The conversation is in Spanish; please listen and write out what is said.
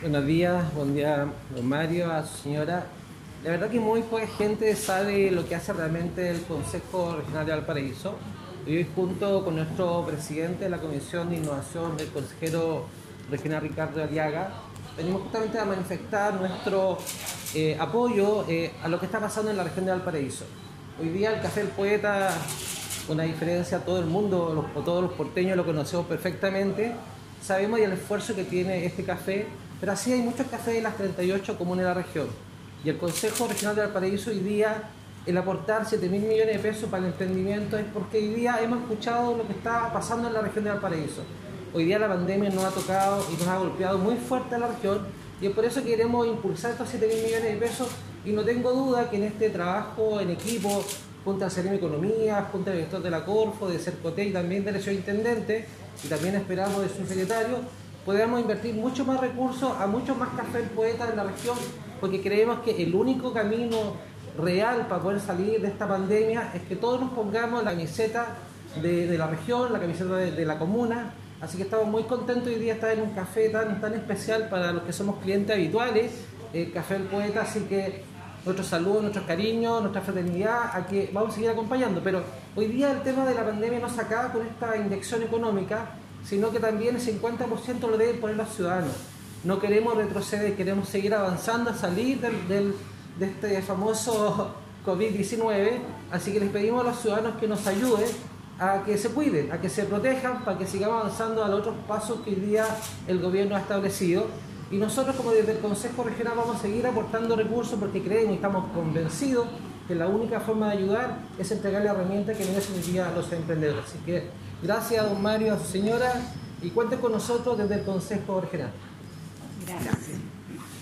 Buenos días, buen día, don Mario, a su señora. La verdad que muy poca gente sabe lo que hace realmente el Consejo Regional de Valparaíso. Hoy junto con nuestro presidente de la Comisión de Innovación, el consejero regional Ricardo Aliaga, venimos justamente a manifestar nuestro eh, apoyo eh, a lo que está pasando en la región de Valparaíso. Hoy día el Café del Poeta, una diferencia, todo el mundo, los, todos los porteños lo conocemos perfectamente, sabemos el esfuerzo que tiene este café, pero así hay muchos cafés en las 38 comunes de la región. Y el Consejo Regional de Valparaíso hoy día, el aportar 7 mil millones de pesos para el emprendimiento es porque hoy día hemos escuchado lo que está pasando en la región de Valparaíso. Hoy día la pandemia nos ha tocado y nos ha golpeado muy fuerte a la región y es por eso que queremos impulsar estos 7 mil millones de pesos y no tengo duda que en este trabajo en equipo, junto al de Economía, junto al director de la Corfo, de Cercote y también del señor Intendente, y también esperamos de su secretario, podamos invertir mucho más recursos a muchos más cafés poetas en la región, porque creemos que el único camino real para poder salir de esta pandemia es que todos nos pongamos la camiseta de, la región, la camiseta de, la comuna, así que estamos muy contentos hoy día de estar en un café tan, tan especial para los que somos clientes habituales, el Café del Poeta, así que nuestro saludo, nuestro cariño, nuestra fraternidad, a que vamos a seguir acompañando. Pero hoy día el tema de la pandemia no se acaba con esta inyección económica, sino que también el 50% lo deben poner los ciudadanos. No queremos retroceder, queremos seguir avanzando salir del, de este famoso COVID-19, así que les pedimos a los ciudadanos que nos ayuden a que se cuiden, a que se protejan, para que sigamos avanzando a los otros pasos que hoy día el gobierno ha establecido y nosotros como desde el Consejo Regional vamos a seguir aportando recursos porque creemos y estamos convencidos que la única forma de ayudar es entregar la herramienta que merecen hoy día a los emprendedores. Así que gracias don Mario, a su señora y cuenten con nosotros desde el Consejo Regional. Gracias.